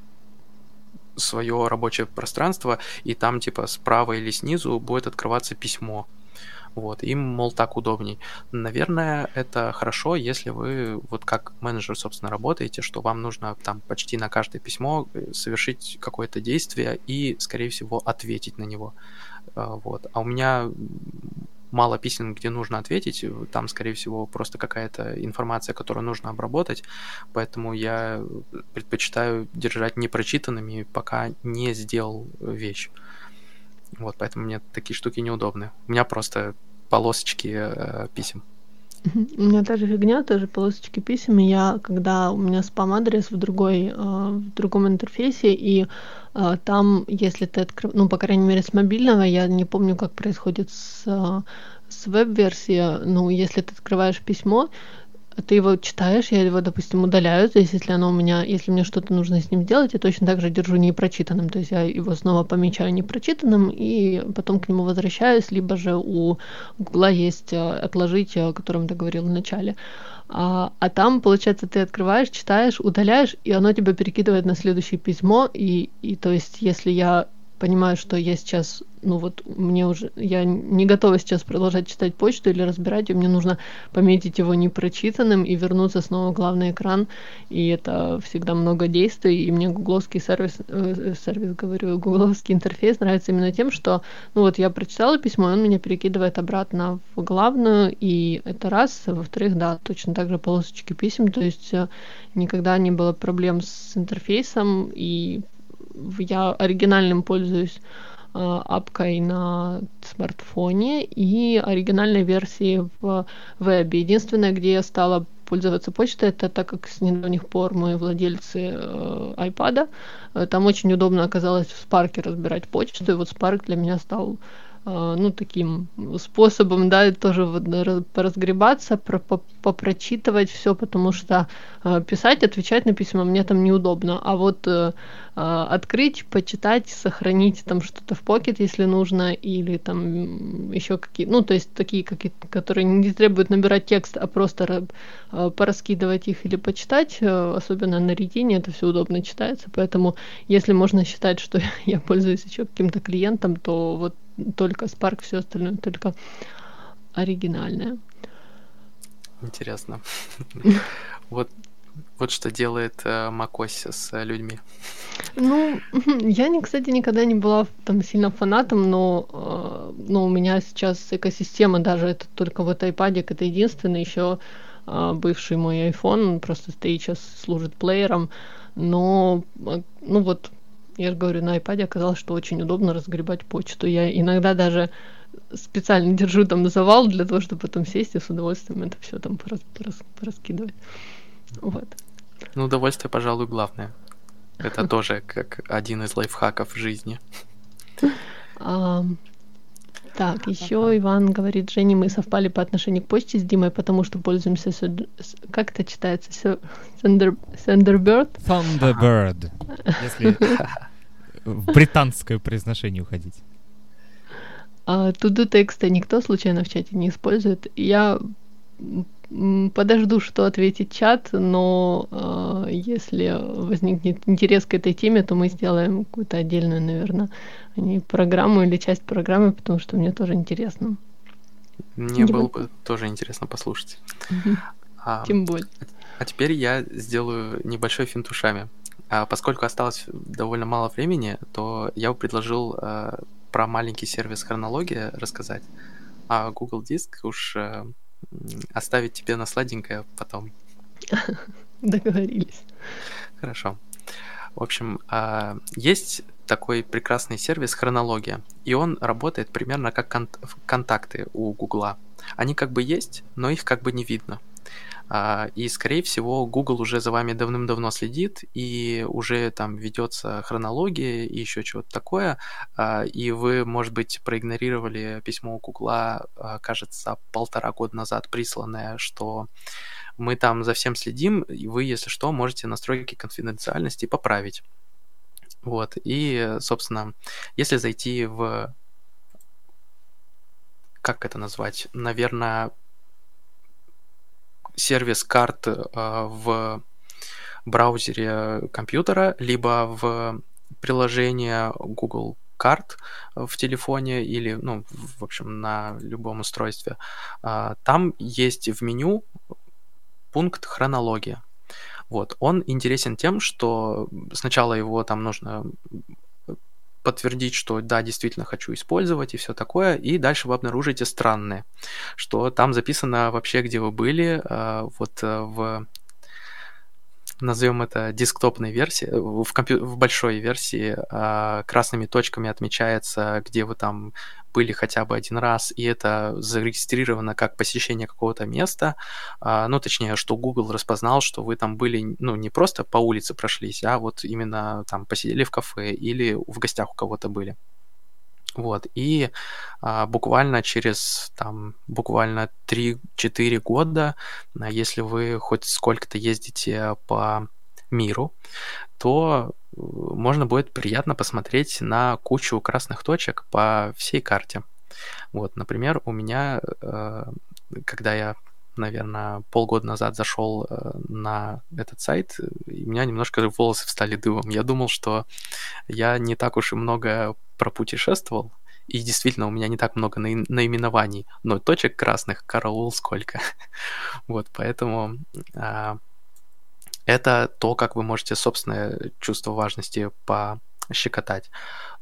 свое рабочее пространство, и там типа справа или снизу будет открываться письмо. Вот, им, мол, так удобней. Наверное, это хорошо, если вы вот как менеджер, собственно, работаете, что вам нужно там почти на каждое письмо э, совершить какое-то действие и, скорее всего, ответить на него. Э, вот. А у меня мало писем, где нужно ответить, там, скорее всего, просто какая-то информация, которую нужно обработать, поэтому я предпочитаю держать непрочитанными, пока не сделал вещь. Вот, поэтому мне такие штуки неудобны. У меня просто полосочки э, писем. У меня та же фигня, тоже полосочки писем. И я, когда у меня спам-адрес в другой, э, в другом интерфейсе, и э, там, если ты открываешь, ну, по крайней мере, с мобильного, я не помню, как происходит с, э, с веб-версии, ну, если ты открываешь письмо, ты его читаешь, я его, допустим, удаляю, то есть если оно у меня, если мне что-то нужно с ним сделать, я точно так же держу непрочитанным, то есть я его снова помечаю непрочитанным и потом к нему возвращаюсь, либо же у Гугла есть э, отложить, о котором ты говорил в начале. А, а там, получается, ты открываешь, читаешь, удаляешь, и оно тебя перекидывает на следующее письмо, и, и то есть если я понимаю, что я сейчас, ну вот мне уже, я не готова сейчас продолжать читать почту или разбирать, и мне нужно пометить его непрочитанным и вернуться снова в главный экран, и это всегда много действий, и мне гугловский сервис, э, сервис, говорю, гугловский интерфейс нравится именно тем, что, ну вот я прочитала письмо, и он меня перекидывает обратно в главную, и это раз, во-вторых, да, точно так же полосочки писем, то есть э, никогда не было проблем с интерфейсом, и я оригинальным пользуюсь э, апкой на смартфоне и оригинальной версией в вебе. Единственное, где я стала пользоваться почтой, это так как с недавних пор мы владельцы э, iPad, э, там очень удобно оказалось в Spark разбирать почту, и вот Spark для меня стал а, ну, таким способом, да, тоже вот поразгребаться, про, попрочитывать все, потому что а, писать, отвечать на письма мне там неудобно, а вот э, а, открыть, почитать, сохранить там что-то в покет, если нужно, или там еще какие, ну, то есть такие, какие, которые не требуют набирать текст, а просто пораскидывать их или почитать, э, особенно на ретине, это все удобно читается, поэтому если можно считать, что я пользуюсь еще каким-то клиентом, то вот только Spark, все остальное только оригинальное. Интересно. Вот вот что делает э, macOS с людьми. Ну, я, кстати, никогда не была там сильно фанатом, но, э, но у меня сейчас экосистема даже, это только вот iPad, это единственный еще э, бывший мой iPhone, он просто стоит сейчас, служит плеером, но, ну вот, я же говорю, на iPad оказалось, что очень удобно разгребать почту. Я иногда даже специально держу там завал для того, чтобы потом сесть и с удовольствием это все там порас, пораскидывать. Вот. Ну, удовольствие, пожалуй, главное. Это тоже как один из лайфхаков в жизни. Так, еще Иван говорит, Женя, мы совпали по отношению к почте с Димой, потому что пользуемся, как это читается, Thunder, Thunderbird? Thunderbird, если в британское произношение уходить. А, туду текста никто случайно в чате не использует. Я подожду, что ответит чат, но э, если возникнет интерес к этой теме, то мы сделаем какую-то отдельную, наверное, не программу или часть программы, потому что мне тоже интересно. Мне Тем было бы тоже интересно послушать. А, Тем более. А теперь я сделаю небольшой финт ушами. А поскольку осталось довольно мало времени, то я бы предложил э, про маленький сервис хронология рассказать. А Google Диск уж э, оставить тебе на сладенькое потом. Договорились. Хорошо. В общем, э, есть такой прекрасный сервис хронология, и он работает примерно как кон- контакты у Гугла. Они как бы есть, но их как бы не видно. А, и, скорее всего, Google уже за вами давным-давно следит, и уже там ведется хронология и еще чего-то такое. А, и вы, может быть, проигнорировали письмо у Google, а, кажется, полтора года назад присланное, что мы там за всем следим, и вы, если что, можете настройки конфиденциальности поправить. Вот, и, собственно, если зайти в как это назвать? Наверное, сервис карт э, в браузере компьютера, либо в приложение Google карт в телефоне или, ну, в общем, на любом устройстве. А, там есть в меню пункт хронология. Вот, он интересен тем, что сначала его там нужно подтвердить, что да, действительно хочу использовать и все такое, и дальше вы обнаружите странное, что там записано вообще, где вы были, а, вот э, в назовем это десктопной версии, в, компью- в большой версии э, красными точками отмечается, где вы там были хотя бы один раз, и это зарегистрировано как посещение какого-то места, э, ну, точнее, что Google распознал, что вы там были, ну, не просто по улице прошлись, а вот именно там посидели в кафе или в гостях у кого-то были. Вот, и а, буквально через там буквально 3-4 года, а, если вы хоть сколько-то ездите по миру, то можно будет приятно посмотреть на кучу красных точек по всей карте. Вот, например, у меня, э, когда я наверное, полгода назад зашел э, на этот сайт, у меня немножко волосы встали дыбом. Я думал, что я не так уж и много пропутешествовал, и действительно у меня не так много наименований, но точек красных караул сколько. вот, поэтому а, это то, как вы можете собственное чувство важности пощекотать.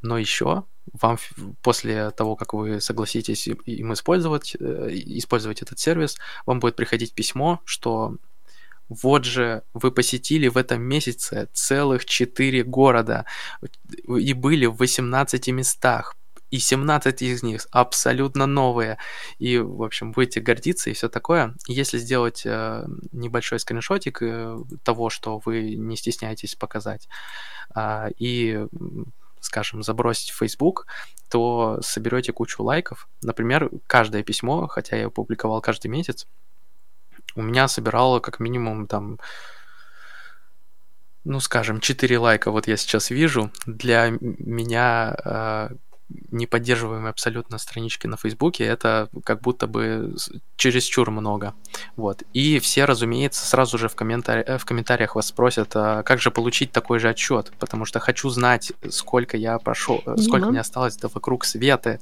Но еще вам после того, как вы согласитесь им использовать, э, использовать этот сервис, вам будет приходить письмо, что вот же вы посетили в этом месяце целых 4 города и были в 18 местах. И 17 из них абсолютно новые. И, в общем, будете гордиться и все такое. Если сделать э, небольшой скриншотик э, того, что вы не стесняетесь показать, э, и скажем, забросить в Facebook, то соберете кучу лайков. Например, каждое письмо, хотя я его публиковал каждый месяц, у меня собирало как минимум там ну, скажем, 4 лайка вот я сейчас вижу. Для меня э, неподдерживаемые абсолютно странички на Фейсбуке, это как будто бы чересчур много. Вот. И все, разумеется, сразу же в, комментари... Э, в комментариях вас спросят, а как же получить такой же отчет, потому что хочу знать, сколько я прошел. Э, сколько мне осталось до вокруг света.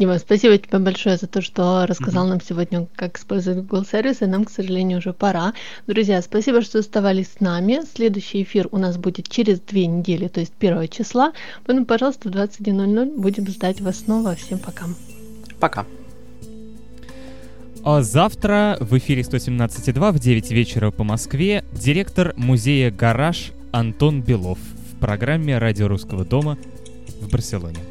Дима, спасибо тебе большое за то, что рассказал mm-hmm. нам сегодня, как использовать Google сервисы. Нам, к сожалению, уже пора. Друзья, спасибо, что оставались с нами. Следующий эфир у нас будет через две недели, то есть 1 числа. Поэтому, пожалуйста, в 21.00 будем ждать вас снова. Всем пока. Пока. А завтра в эфире 117.2 в 9 вечера по Москве директор музея «Гараж» Антон Белов в программе «Радио Русского дома» в Барселоне.